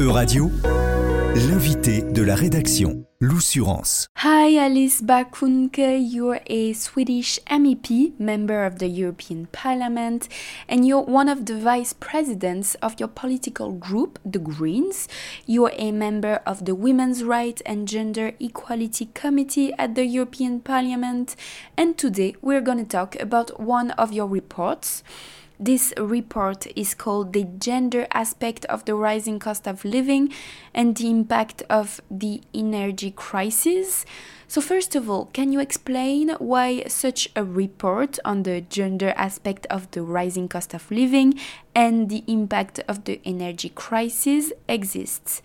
E-Radio, l'invité de la rédaction, l'Oussurance. Hi, Alice Bakunke. You're a Swedish MEP, member of the European Parliament, and you're one of the vice presidents of your political group, the Greens. You're a member of the Women's Rights and Gender Equality Committee at the European Parliament, and today we're going to talk about one of your reports. This report is called The Gender Aspect of the Rising Cost of Living and the Impact of the Energy Crisis. So, first of all, can you explain why such a report on the gender aspect of the rising cost of living and the impact of the energy crisis exists?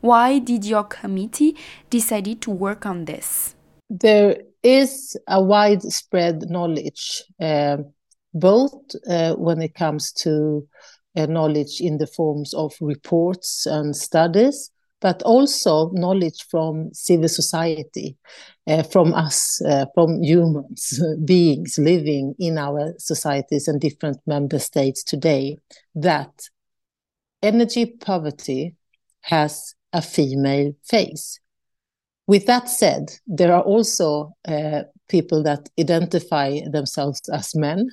Why did your committee decide to work on this? There is a widespread knowledge. Uh, both uh, when it comes to uh, knowledge in the forms of reports and studies, but also knowledge from civil society, uh, from us, uh, from humans, beings living in our societies and different member states today, that energy poverty has a female face. With that said, there are also uh, people that identify themselves as men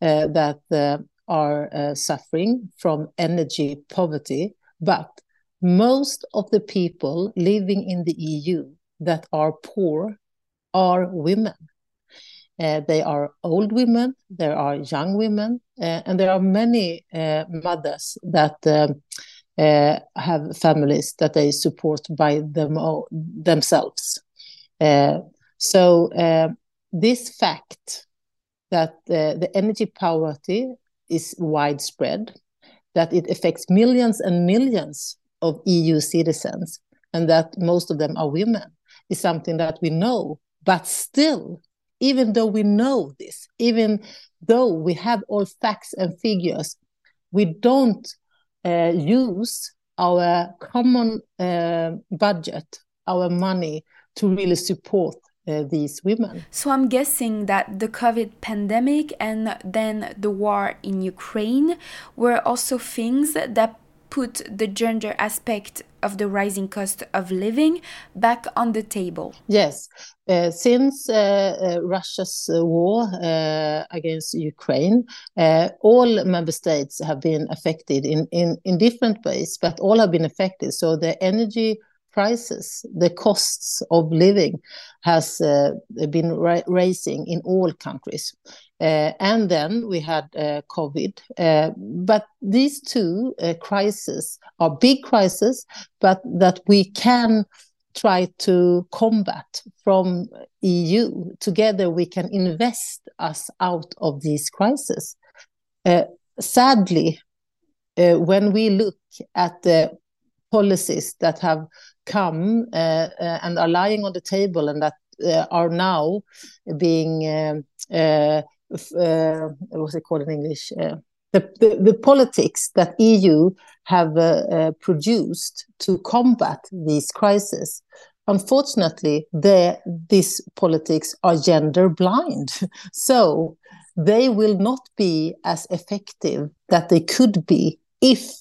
uh, that uh, are uh, suffering from energy poverty, but most of the people living in the EU that are poor are women. Uh, they are old women, there are young women, uh, and there are many uh, mothers that um, Eh, have families that they support by them themselves. Eh, so eh, this fact that the energy poverty is widespread, that it affects millions and millions of EU citizens, and that most of them are women, is something that we know. But still, even though we know this, even though we have all facts and figures, we don't uh, use our common uh, budget, our money, to really support uh, these women. So I'm guessing that the COVID pandemic and then the war in Ukraine were also things that put the gender aspect of the rising cost of living back on the table. Yes, uh, since uh, uh, Russia's war uh, against Ukraine, uh, all member states have been affected in, in, in different ways, but all have been affected. So the energy prices, the costs of living has uh, been ra raising in all countries. Uh, and then we had uh, COVID. Uh, but these two uh, crises are big crises, but that we can try to combat from EU. Together we can invest us out of these crises. Uh, sadly, when we look at the policies that have come uh, uh, and are lying on the table and that uh, are now being what's it called in English? The, the, the, politics that EU have produced to combat these crises. Unfortunately, these politics are gender blind. so they will not be as effective that they could be if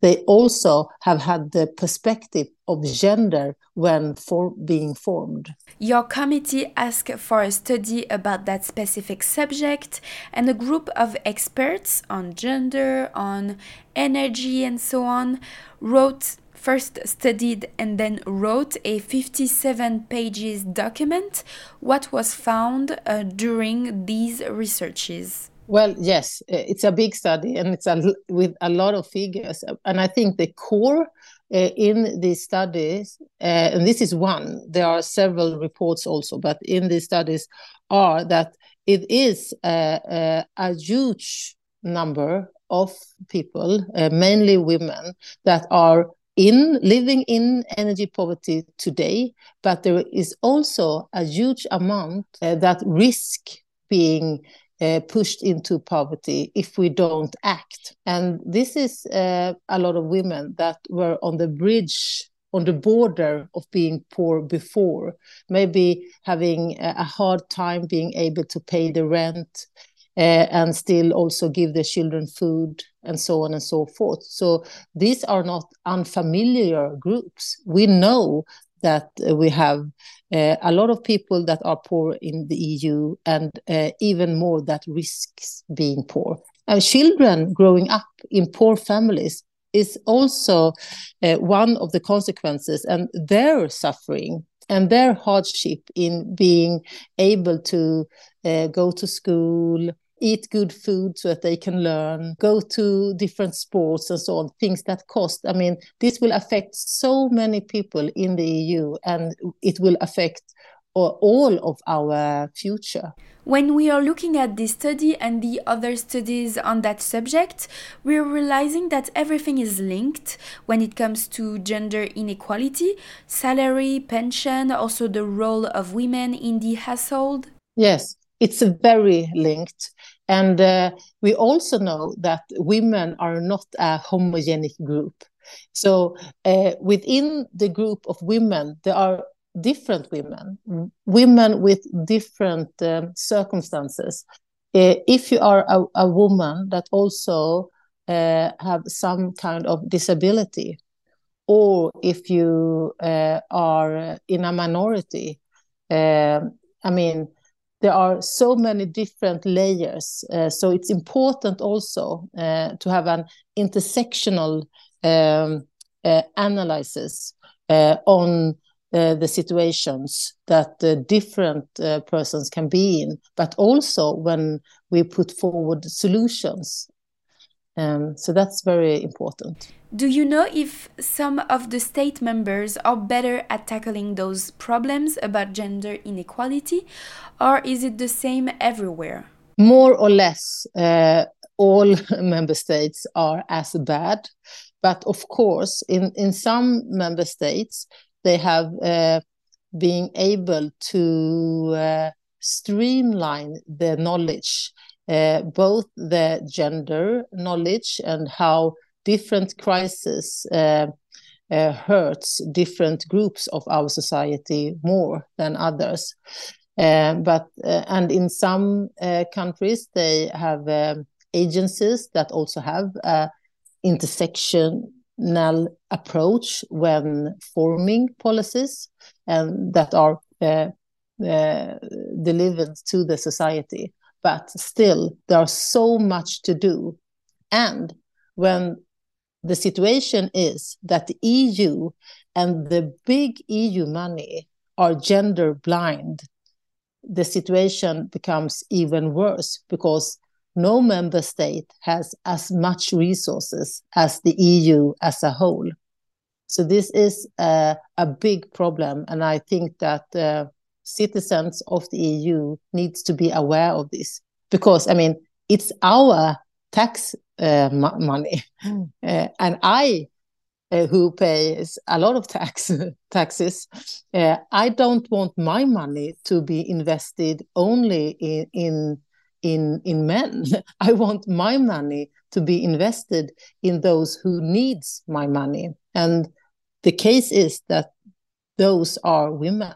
they also have had the perspective of gender when for being formed. Your committee asked for a study about that specific subject, and a group of experts on gender, on energy, and so on wrote first studied and then wrote a 57 pages document what was found uh, during these researches well, yes, it's a big study and it's a, with a lot of figures. And I think the core uh, in these studies, uh, and this is one, there are several reports also, but in these studies are that it is a, a, a huge number of people, uh, mainly women, that are in living in energy poverty today, but there is also a huge amount uh, that risk being uh, pushed into poverty if we don't act. And this is uh, a lot of women that were on the bridge, on the border of being poor before, maybe having a hard time being able to pay the rent. Uh, and still also give their children food and so on and so forth. So these are not unfamiliar groups. We know that we have uh, a lot of people that are poor in the EU and uh, even more that risks being poor. And children growing up in poor families is also uh, one of the consequences and their suffering and their hardship in being able to uh, go to school eat good food so that they can learn go to different sports and so on things that cost. I mean this will affect so many people in the eu and it will affect all of our future. When we are looking at this study and the other studies on that subject, we're realizing that everything is linked when it comes to gender inequality, salary, pension, also the role of women in the household. Yes, it's very linked. And uh, we also know that women are not a homogenic group. So uh, within the group of women, there are different women, women with different um, circumstances. Uh, if you are a, a woman that also uh, have some kind of disability, or if you uh, are in a minority, um, I mean, there are so many different layers. Uh, so it's important also uh, to have an intersectional um, uh, analysis on the situations that different persons can be in, but also when we put forward solutions. Um, so that's very important. Do you know if some of the state members are better at tackling those problems about gender inequality, or is it the same everywhere? More or less, uh, all member states are as bad. But of course, in, in some member states, they have uh, been able to uh, streamline their knowledge, uh, both the gender knowledge and how different crises uh, uh, hurts different groups of our society more than others. Uh, but and in some countries they have um, agencies that also have intersectional approach when forming policies and that are uh, uh, delivered to the society. But still, there's so much to do. And when the situation is that the EU and the big EU money are gender blind, the situation becomes even worse because no member state has as much resources as the EU as a whole. So this is a, a big problem, and I think that uh, citizens of the EU needs to be aware of this because I mean it's our tax uh, money, uh, and I. Uh, who pays a lot of tax taxes? Uh, I don't want my money to be invested only in, in in in men i want my money to be invested in those who needs my money and the case is that those are women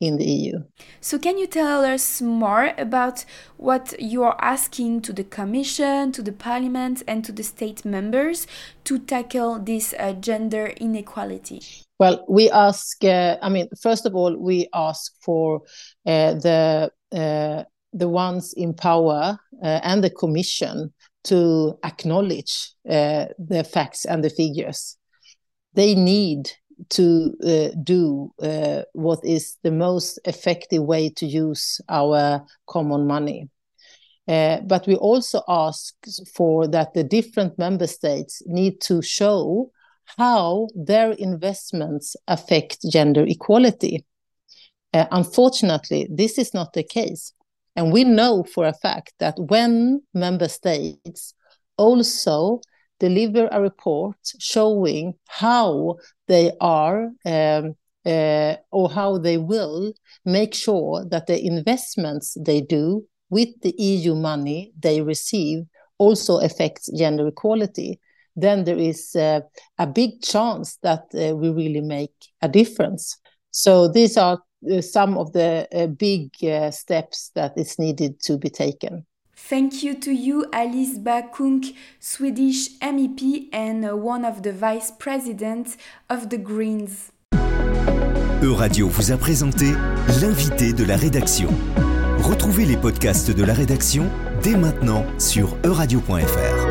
in the EU. So, can you tell us more about what you are asking to the Commission, to the Parliament, and to the state members to tackle this uh, gender inequality? Well, we ask, uh, I mean, first of all, we ask for uh, the uh, the ones in power uh, and the commission to acknowledge uh, the facts and the figures. They need to uh, do uh, what is the most effective way to use our common money. Uh, but we also ask for that the different member states need to show how their investments affect gender equality. Uh, unfortunately, this is not the case. And we know for a fact that when member states also deliver a report showing how they are um, uh, or how they will make sure that the investments they do with the EU money they receive also affects gender equality, then there is uh, a big chance that uh, we really make a difference. So these are uh, some of the uh, big uh, steps that is needed to be taken. Thank you to you, Alice Bakunk, Swedish MEP and one of the vice presidents of the Greens. Euradio vous a présenté l'invité de la rédaction. Retrouvez les podcasts de la rédaction dès maintenant sur euradio.fr.